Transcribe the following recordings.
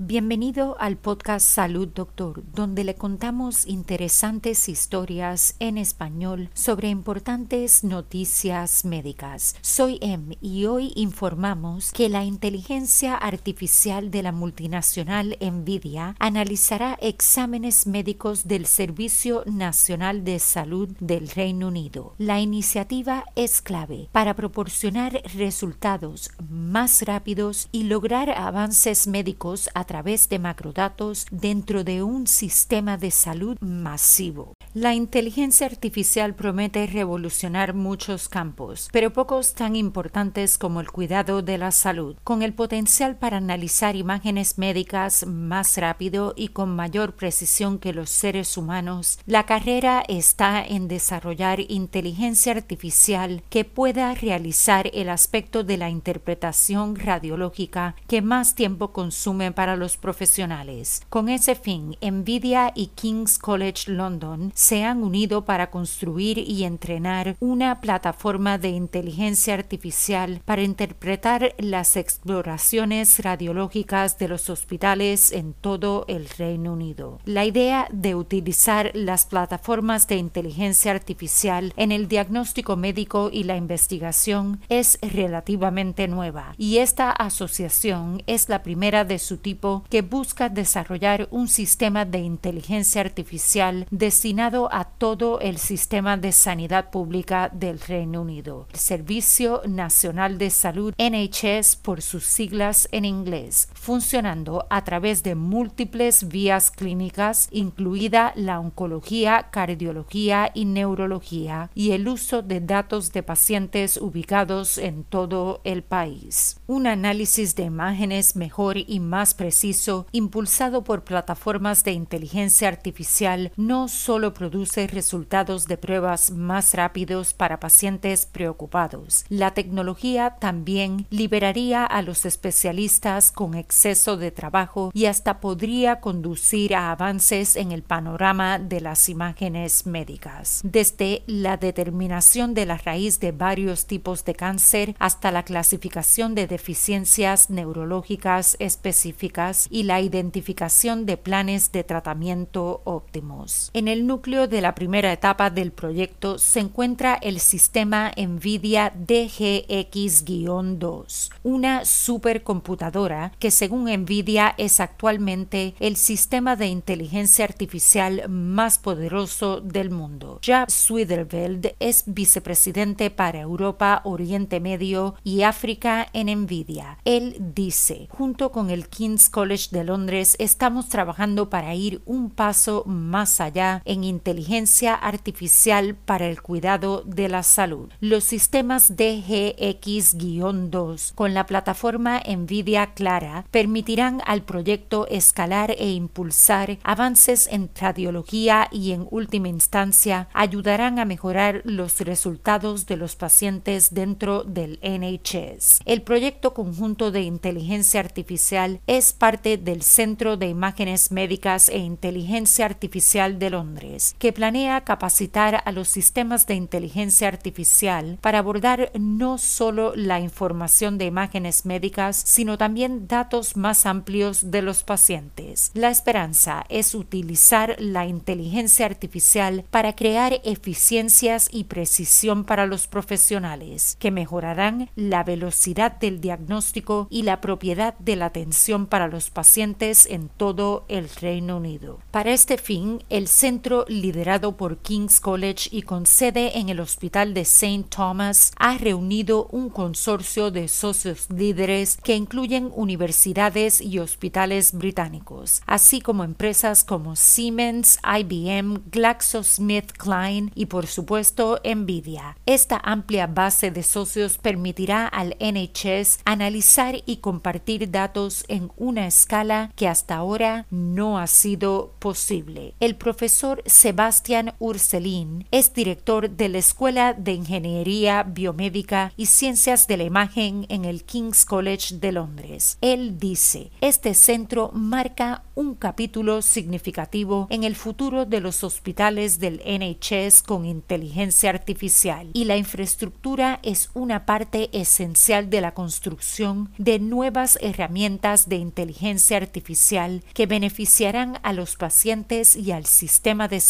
Bienvenido al podcast Salud Doctor, donde le contamos interesantes historias en español sobre importantes noticias médicas. Soy Em y hoy informamos que la inteligencia artificial de la multinacional Nvidia analizará exámenes médicos del Servicio Nacional de Salud del Reino Unido. La iniciativa es clave para proporcionar resultados más rápidos y lograr avances médicos a través de macrodatos dentro de un sistema de salud masivo. La inteligencia artificial promete revolucionar muchos campos, pero pocos tan importantes como el cuidado de la salud, con el potencial para analizar imágenes médicas más rápido y con mayor precisión que los seres humanos. La carrera está en desarrollar inteligencia artificial que pueda realizar el aspecto de la interpretación radiológica que más tiempo consume para los profesionales. Con ese fin, Nvidia y King's College London se han unido para construir y entrenar una plataforma de inteligencia artificial para interpretar las exploraciones radiológicas de los hospitales en todo el Reino Unido. La idea de utilizar las plataformas de inteligencia artificial en el diagnóstico médico y la investigación es relativamente nueva y esta asociación es la primera de su tipo que busca desarrollar un sistema de inteligencia artificial destinado a todo el sistema de sanidad pública del Reino Unido. El Servicio Nacional de Salud NHS por sus siglas en inglés, funcionando a través de múltiples vías clínicas, incluida la oncología, cardiología y neurología, y el uso de datos de pacientes ubicados en todo el país. Un análisis de imágenes mejor y más preciso impulsado por plataformas de inteligencia artificial, no solo produce resultados de pruebas más rápidos para pacientes preocupados. La tecnología también liberaría a los especialistas con exceso de trabajo y hasta podría conducir a avances en el panorama de las imágenes médicas. Desde la determinación de la raíz de varios tipos de cáncer hasta la clasificación de deficiencias neurológicas específicas y la identificación de planes de tratamiento óptimos. En el núcleo de la primera etapa del proyecto se encuentra el sistema NVIDIA DGX-2, una supercomputadora que según NVIDIA es actualmente el sistema de inteligencia artificial más poderoso del mundo. Jaap Switherveld es vicepresidente para Europa, Oriente Medio y África en NVIDIA. Él dice, junto con el King's College de Londres estamos trabajando para ir un paso más allá en inteligencia artificial para el cuidado de la salud. Los sistemas DGX-2 con la plataforma NVIDIA Clara permitirán al proyecto escalar e impulsar avances en radiología y en última instancia ayudarán a mejorar los resultados de los pacientes dentro del NHS. El proyecto conjunto de inteligencia artificial es parte del Centro de Imágenes Médicas e Inteligencia Artificial de Londres, que planea capacitar a los sistemas de inteligencia artificial para abordar no solo la información de imágenes médicas, sino también datos más amplios de los pacientes. La esperanza es utilizar la inteligencia artificial para crear eficiencias y precisión para los profesionales, que mejorarán la velocidad del diagnóstico y la propiedad de la atención para los pacientes en todo el Reino Unido. Para este fin, el centro liderado por King's College y con sede en el Hospital de St. Thomas ha reunido un consorcio de socios líderes que incluyen universidades y hospitales británicos, así como empresas como Siemens, IBM, GlaxoSmithKline y por supuesto Nvidia. Esta amplia base de socios permitirá al NHS analizar y compartir datos en una escala que hasta ahora no ha sido posible. El profesor Sebastian Urselin es director de la Escuela de Ingeniería Biomédica y Ciencias de la Imagen en el King's College de Londres. Él dice, este centro marca un capítulo significativo en el futuro de los hospitales del NHS con inteligencia artificial y la infraestructura es una parte esencial de la construcción de nuevas herramientas de inteligencia artificial que beneficiarán a los pacientes y al sistema de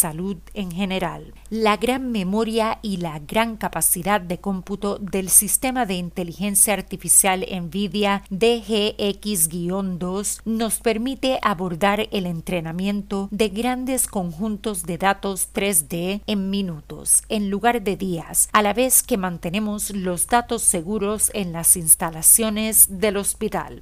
en general. La gran memoria y la gran capacidad de cómputo del sistema de inteligencia artificial NVIDIA DGX-2 nos permite abordar el entrenamiento de grandes conjuntos de datos 3D en minutos, en lugar de días, a la vez que mantenemos los datos seguros en las instalaciones del hospital.